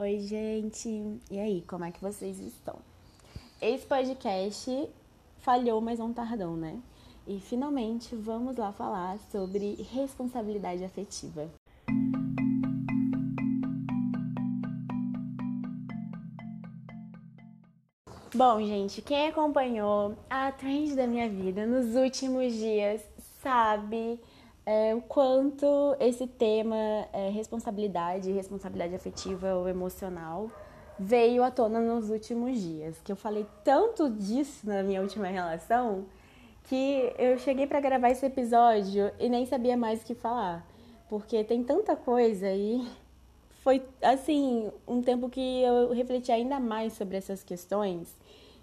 Oi, gente! E aí, como é que vocês estão? Esse podcast falhou, mas não tardou, né? E finalmente vamos lá falar sobre responsabilidade afetiva. Bom, gente, quem acompanhou a trend da minha vida nos últimos dias sabe é, o quanto esse tema é, responsabilidade, responsabilidade afetiva ou emocional veio à tona nos últimos dias. Que eu falei tanto disso na minha última relação que eu cheguei para gravar esse episódio e nem sabia mais o que falar, porque tem tanta coisa e foi assim um tempo que eu refleti ainda mais sobre essas questões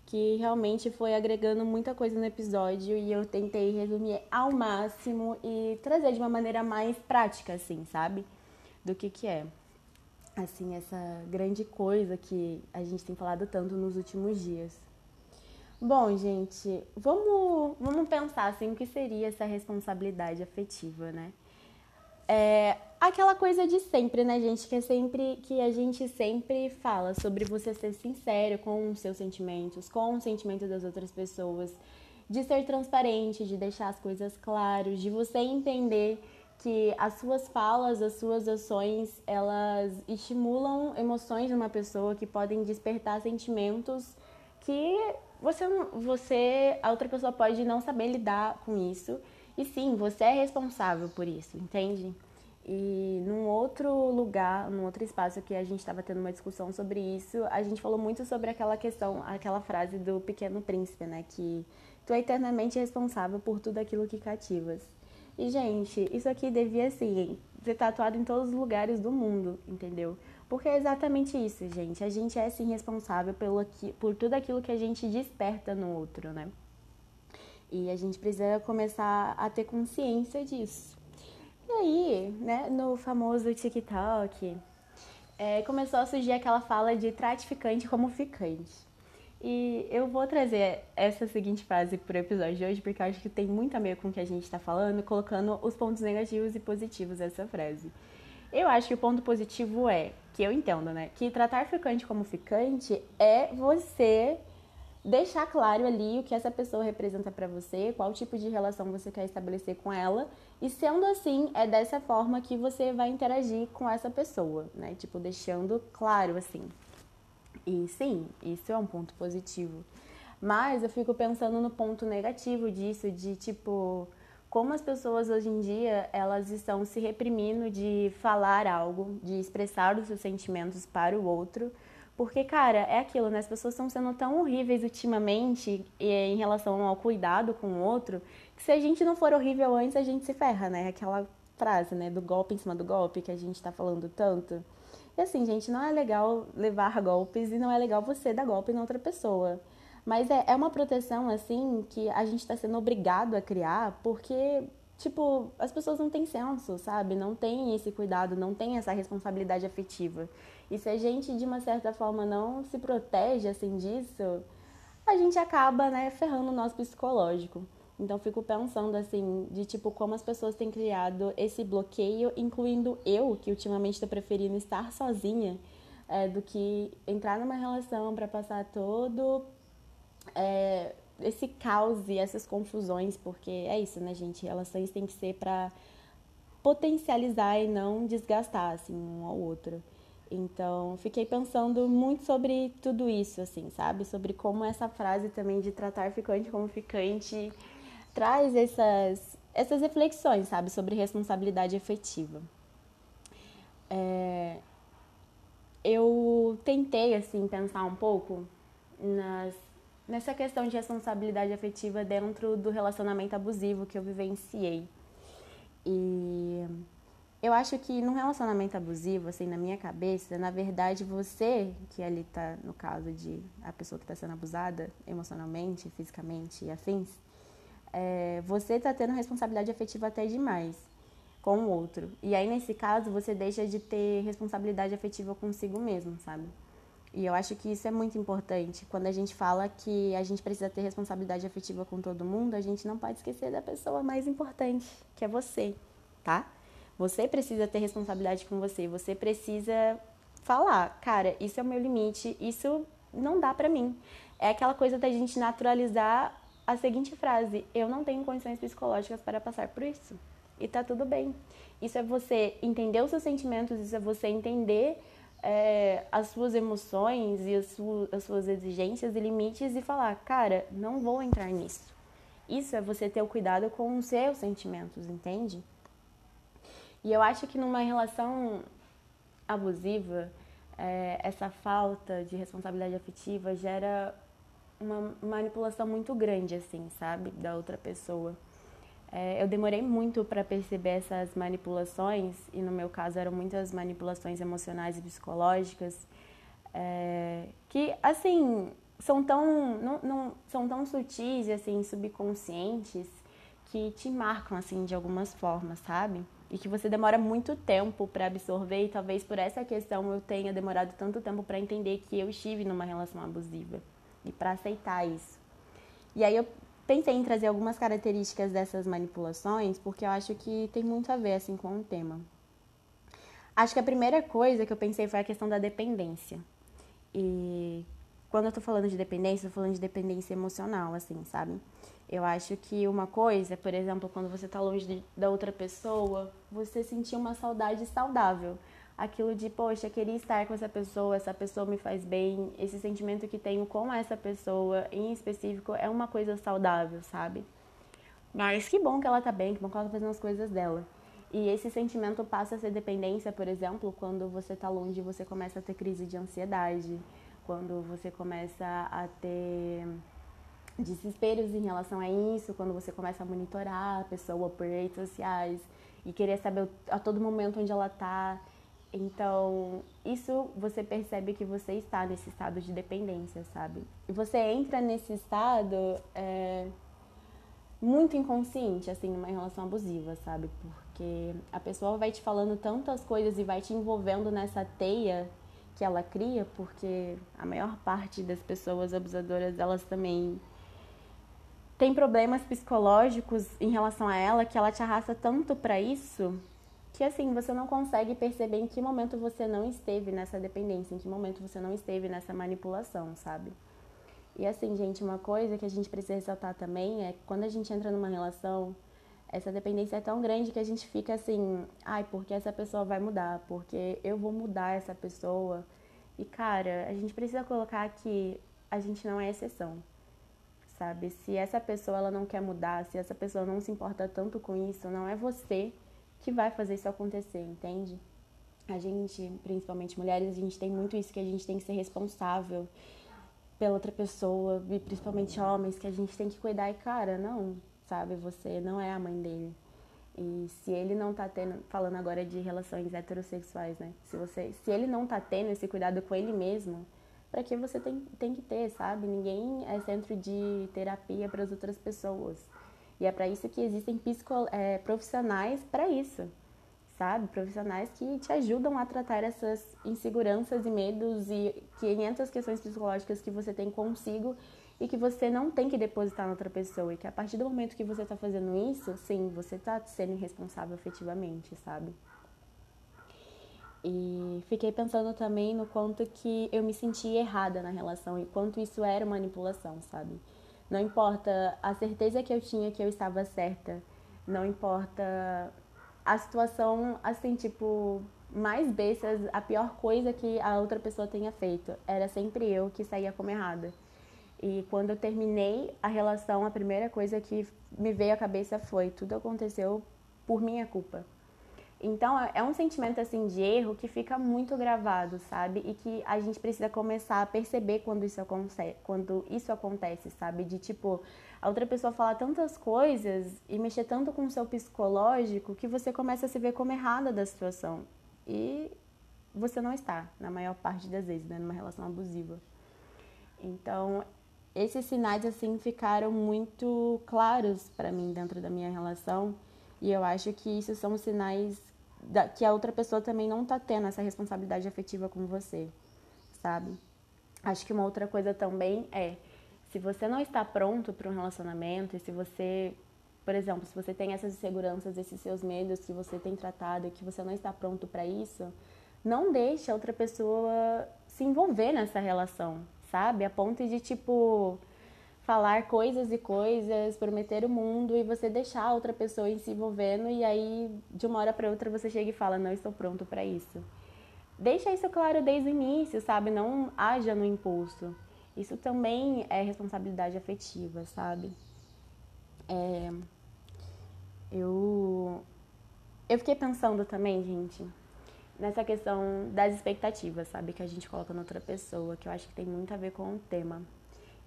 que realmente foi agregando muita coisa no episódio e eu tentei resumir ao máximo e trazer de uma maneira mais prática, assim, sabe? Do que que é. Assim, essa grande coisa que a gente tem falado tanto nos últimos dias. Bom, gente, vamos, vamos pensar assim, o que seria essa responsabilidade afetiva, né? É aquela coisa de sempre, né, gente? Que é sempre que a gente sempre fala sobre você ser sincero com os seus sentimentos, com os sentimentos das outras pessoas, de ser transparente, de deixar as coisas claras, de você entender que as suas falas, as suas ações, elas estimulam emoções numa pessoa que podem despertar sentimentos que você, você, a outra pessoa pode não saber lidar com isso. E sim, você é responsável por isso, entende? E num outro lugar, num outro espaço que a gente estava tendo uma discussão sobre isso, a gente falou muito sobre aquela questão, aquela frase do Pequeno Príncipe, né? Que tu é eternamente responsável por tudo aquilo que cativas. E, gente, isso aqui devia, assim, ser tatuado em todos os lugares do mundo, entendeu? Porque é exatamente isso, gente. A gente é, sim, responsável pelo, por tudo aquilo que a gente desperta no outro, né? E a gente precisa começar a ter consciência disso. E aí, né, no famoso TikTok, é, começou a surgir aquela fala de tratificante como ficante. E eu vou trazer essa seguinte frase para o episódio de hoje, porque eu acho que tem muito a ver com o que a gente está falando, colocando os pontos negativos e positivos dessa frase. Eu acho que o ponto positivo é, que eu entendo, né, que tratar ficante como ficante é você deixar claro ali o que essa pessoa representa para você, qual tipo de relação você quer estabelecer com ela, e sendo assim, é dessa forma que você vai interagir com essa pessoa, né? Tipo, deixando claro assim. E sim, isso é um ponto positivo. Mas eu fico pensando no ponto negativo disso, de tipo, como as pessoas hoje em dia, elas estão se reprimindo de falar algo, de expressar os seus sentimentos para o outro, porque, cara, é aquilo, né? As pessoas estão sendo tão horríveis ultimamente em relação ao cuidado com o outro, que se a gente não for horrível antes, a gente se ferra, né? Aquela frase, né? Do golpe em cima do golpe que a gente tá falando tanto. E assim, gente, não é legal levar golpes e não é legal você dar golpe em outra pessoa. Mas é, é uma proteção, assim, que a gente tá sendo obrigado a criar, porque tipo, as pessoas não têm senso, sabe? Não tem esse cuidado, não tem essa responsabilidade afetiva. E se a gente, de uma certa forma, não se protege assim disso, a gente acaba, né, ferrando o nosso psicológico. Então fico pensando assim, de tipo como as pessoas têm criado esse bloqueio, incluindo eu, que ultimamente estou preferindo estar sozinha, é, do que entrar numa relação para passar todo é, esse caos e essas confusões, porque é isso, né, gente? Relações têm que ser para potencializar e não desgastar assim um ao outro. Então, fiquei pensando muito sobre tudo isso, assim, sabe? Sobre como essa frase também de tratar ficante como ficante traz essas, essas reflexões, sabe? Sobre responsabilidade efetiva. É, eu tentei, assim, pensar um pouco nas, nessa questão de responsabilidade afetiva dentro do relacionamento abusivo que eu vivenciei. E eu acho que num relacionamento abusivo, assim, na minha cabeça, na verdade, você, que ali tá, no caso de a pessoa que está sendo abusada emocionalmente, fisicamente e afins, é, você está tendo responsabilidade afetiva até demais com o outro. E aí, nesse caso, você deixa de ter responsabilidade afetiva consigo mesmo, sabe? E eu acho que isso é muito importante. Quando a gente fala que a gente precisa ter responsabilidade afetiva com todo mundo, a gente não pode esquecer da pessoa mais importante, que é você, tá? Você precisa ter responsabilidade com você, você precisa falar, cara, isso é o meu limite, isso não dá pra mim. É aquela coisa da gente naturalizar a seguinte frase: eu não tenho condições psicológicas para passar por isso. E tá tudo bem. Isso é você entender os seus sentimentos, isso é você entender é, as suas emoções e as, su as suas exigências e limites e falar, cara, não vou entrar nisso. Isso é você ter o cuidado com os seus sentimentos, entende? E eu acho que numa relação abusiva, é, essa falta de responsabilidade afetiva gera uma manipulação muito grande, assim, sabe, da outra pessoa. É, eu demorei muito para perceber essas manipulações, e no meu caso eram muitas manipulações emocionais e psicológicas, é, que, assim, são tão, não, não, são tão sutis, assim, subconscientes, que te marcam, assim, de algumas formas, sabe? E que você demora muito tempo para absorver, e talvez por essa questão eu tenha demorado tanto tempo para entender que eu estive numa relação abusiva e para aceitar isso. E aí eu Pensei em trazer algumas características dessas manipulações, porque eu acho que tem muito a ver assim com o tema. Acho que a primeira coisa que eu pensei foi a questão da dependência. E quando eu tô falando de dependência, eu tô falando de dependência emocional, assim, sabe? Eu acho que uma coisa, por exemplo, quando você tá longe de, da outra pessoa, você sentir uma saudade saudável aquilo de, poxa, queria estar com essa pessoa, essa pessoa me faz bem, esse sentimento que tenho com essa pessoa em específico é uma coisa saudável, sabe? Mas que bom que ela tá bem, que bom que ela tá fazendo as coisas dela. E esse sentimento passa a ser dependência, por exemplo, quando você tá longe, você começa a ter crise de ansiedade, quando você começa a ter desesperos em relação a isso, quando você começa a monitorar a pessoa por redes sociais e querer saber a todo momento onde ela tá então, isso você percebe que você está nesse estado de dependência, sabe? E você entra nesse estado é, muito inconsciente, assim, numa relação abusiva, sabe? Porque a pessoa vai te falando tantas coisas e vai te envolvendo nessa teia que ela cria, porque a maior parte das pessoas abusadoras, elas também têm problemas psicológicos em relação a ela, que ela te arrasta tanto para isso que assim, você não consegue perceber em que momento você não esteve nessa dependência, em que momento você não esteve nessa manipulação, sabe? E assim, gente, uma coisa que a gente precisa ressaltar também é que quando a gente entra numa relação, essa dependência é tão grande que a gente fica assim, ai, porque essa pessoa vai mudar, porque eu vou mudar essa pessoa. E cara, a gente precisa colocar que a gente não é exceção. Sabe? Se essa pessoa ela não quer mudar, se essa pessoa não se importa tanto com isso, não é você que vai fazer isso acontecer, entende? A gente, principalmente mulheres, a gente tem muito isso que a gente tem que ser responsável pela outra pessoa, e principalmente homens, que a gente tem que cuidar e, cara, não, sabe? Você não é a mãe dele. E se ele não tá tendo, falando agora de relações heterossexuais, né? Se você, se ele não tá tendo esse cuidado com ele mesmo, para que você tem, tem que ter, sabe? Ninguém é centro de terapia para as outras pessoas. E é para isso que existem é, profissionais para isso, sabe? Profissionais que te ajudam a tratar essas inseguranças e medos e 500 questões psicológicas que você tem consigo e que você não tem que depositar na outra pessoa. E que a partir do momento que você está fazendo isso, sim, você está sendo irresponsável efetivamente, sabe? E fiquei pensando também no quanto que eu me senti errada na relação e quanto isso era manipulação, sabe? Não importa a certeza que eu tinha que eu estava certa. Não importa a situação, assim, tipo, mais bestas, a pior coisa que a outra pessoa tenha feito. Era sempre eu que saía como errada. E quando eu terminei a relação, a primeira coisa que me veio à cabeça foi: tudo aconteceu por minha culpa. Então é um sentimento assim de erro que fica muito gravado, sabe? E que a gente precisa começar a perceber quando isso acontece, quando isso acontece, sabe? De tipo, a outra pessoa falar tantas coisas e mexer tanto com o seu psicológico que você começa a se ver como errada da situação. E você não está, na maior parte das vezes, né, numa relação abusiva. Então, esses sinais assim ficaram muito claros para mim dentro da minha relação. E eu acho que isso são sinais da, que a outra pessoa também não tá tendo essa responsabilidade afetiva com você, sabe? Acho que uma outra coisa também é, se você não está pronto para um relacionamento e se você, por exemplo, se você tem essas inseguranças, esses seus medos que você tem tratado e que você não está pronto para isso, não deixe a outra pessoa se envolver nessa relação, sabe? A ponto de, tipo, falar coisas e coisas, prometer o mundo e você deixar outra pessoa se envolvendo e aí, de uma hora para outra, você chega e fala: Não estou pronto para isso. Deixa isso claro desde o início, sabe? Não haja no impulso. Isso também é responsabilidade afetiva, sabe? É... Eu... eu fiquei pensando também, gente, nessa questão das expectativas, sabe? Que a gente coloca na outra pessoa, que eu acho que tem muito a ver com o tema.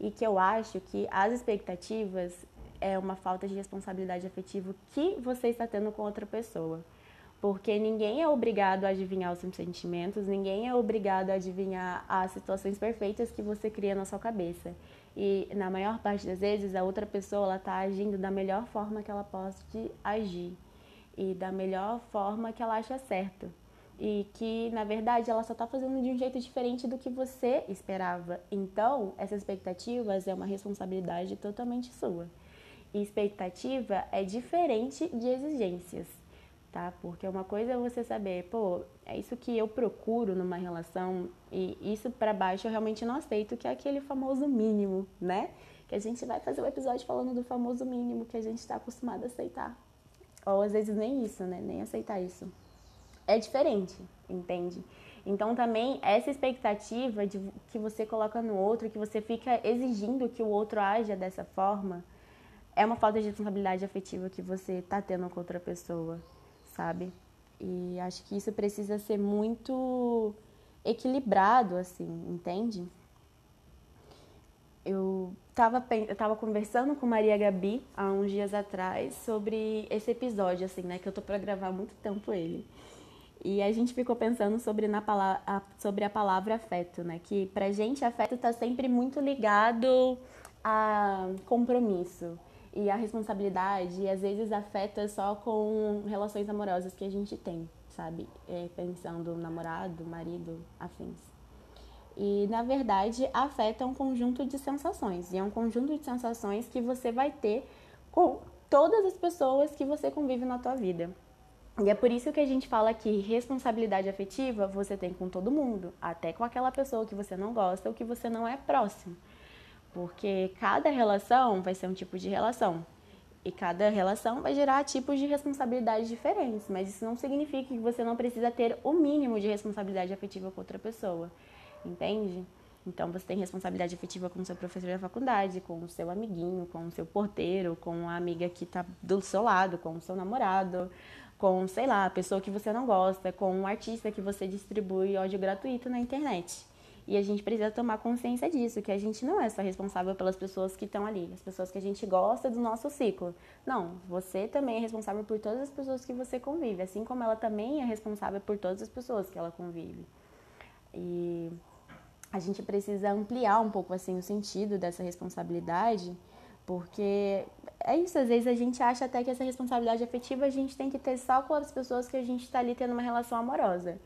E que eu acho que as expectativas é uma falta de responsabilidade afetiva que você está tendo com outra pessoa. Porque ninguém é obrigado a adivinhar os seus sentimentos, ninguém é obrigado a adivinhar as situações perfeitas que você cria na sua cabeça. E na maior parte das vezes a outra pessoa está agindo da melhor forma que ela pode agir e da melhor forma que ela acha certo. E que na verdade ela só está fazendo de um jeito diferente do que você esperava. Então, essas expectativas é uma responsabilidade totalmente sua. E expectativa é diferente de exigências tá? Porque uma coisa é você saber, pô, é isso que eu procuro numa relação e isso para baixo eu realmente não aceito, que é aquele famoso mínimo, né? Que a gente vai fazer um episódio falando do famoso mínimo que a gente está acostumado a aceitar. Ou às vezes nem isso, né? Nem aceitar isso. É diferente, entende? Então também essa expectativa de que você coloca no outro, que você fica exigindo que o outro haja dessa forma, é uma falta de responsabilidade afetiva que você está tendo com outra pessoa sabe? E acho que isso precisa ser muito equilibrado, assim, entende? Eu estava eu tava conversando com Maria Gabi há uns dias atrás sobre esse episódio, assim, né? Que eu tô para gravar há muito tempo ele. E a gente ficou pensando sobre, na a, sobre a palavra afeto, né? Que pra gente afeto tá sempre muito ligado a compromisso e a responsabilidade, e às vezes afeta só com relações amorosas que a gente tem, sabe? É, pensando namorado, marido, afins. E na verdade afeta um conjunto de sensações, e é um conjunto de sensações que você vai ter com todas as pessoas que você convive na tua vida. E é por isso que a gente fala que responsabilidade afetiva você tem com todo mundo, até com aquela pessoa que você não gosta ou que você não é próximo. Porque cada relação vai ser um tipo de relação. E cada relação vai gerar tipos de responsabilidades diferentes, mas isso não significa que você não precisa ter o mínimo de responsabilidade afetiva com outra pessoa, entende? Então você tem responsabilidade afetiva com o seu professor da faculdade, com o seu amiguinho, com o seu porteiro, com a amiga que está do seu lado, com o seu namorado, com, sei lá, a pessoa que você não gosta, com um artista que você distribui ódio gratuito na internet. E a gente precisa tomar consciência disso, que a gente não é só responsável pelas pessoas que estão ali, as pessoas que a gente gosta do nosso ciclo. Não, você também é responsável por todas as pessoas que você convive, assim como ela também é responsável por todas as pessoas que ela convive. E a gente precisa ampliar um pouco assim o sentido dessa responsabilidade, porque é isso, às vezes a gente acha até que essa responsabilidade afetiva a gente tem que ter só com as pessoas que a gente está ali tendo uma relação amorosa.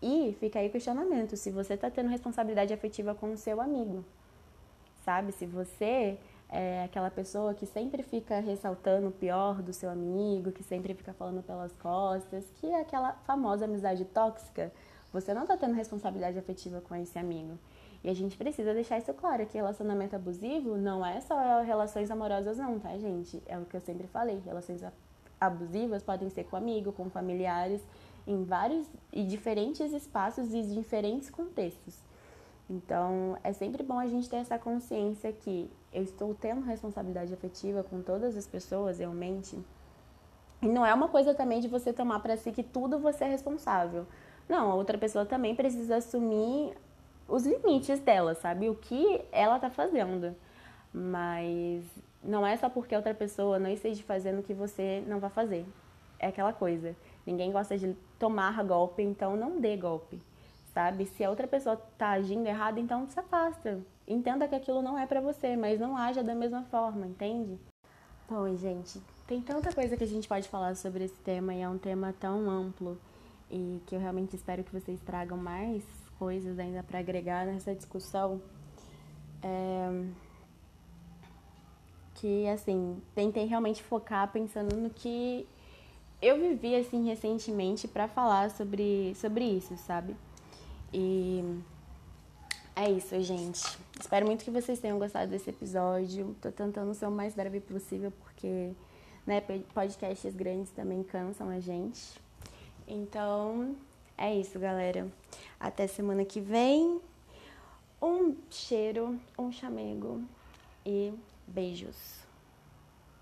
E fica aí o questionamento, se você está tendo responsabilidade afetiva com o seu amigo, sabe? Se você é aquela pessoa que sempre fica ressaltando o pior do seu amigo, que sempre fica falando pelas costas, que é aquela famosa amizade tóxica, você não está tendo responsabilidade afetiva com esse amigo. E a gente precisa deixar isso claro, que relacionamento abusivo não é só relações amorosas não, tá, gente? É o que eu sempre falei, relações abusivas podem ser com amigo, com familiares, em vários e diferentes espaços e diferentes contextos. Então, é sempre bom a gente ter essa consciência que eu estou tendo responsabilidade afetiva com todas as pessoas, realmente. E não é uma coisa também de você tomar para si que tudo você é responsável. Não, a outra pessoa também precisa assumir os limites dela, sabe? O que ela tá fazendo. Mas não é só porque outra pessoa não esteja fazendo que você não vai fazer. É aquela coisa. Ninguém gosta de tomar golpe, então não dê golpe, sabe? Se a outra pessoa tá agindo errado, então se afasta. Entenda que aquilo não é para você, mas não haja da mesma forma, entende? Bom, gente, tem tanta coisa que a gente pode falar sobre esse tema e é um tema tão amplo e que eu realmente espero que vocês tragam mais coisas ainda para agregar nessa discussão. É... Que, assim, tentem realmente focar pensando no que eu vivi assim recentemente para falar sobre, sobre isso, sabe? E é isso, gente. Espero muito que vocês tenham gostado desse episódio. Tô tentando ser o mais breve possível porque né, podcasts grandes também cansam a gente. Então, é isso, galera. Até semana que vem. Um cheiro, um chamego e beijos.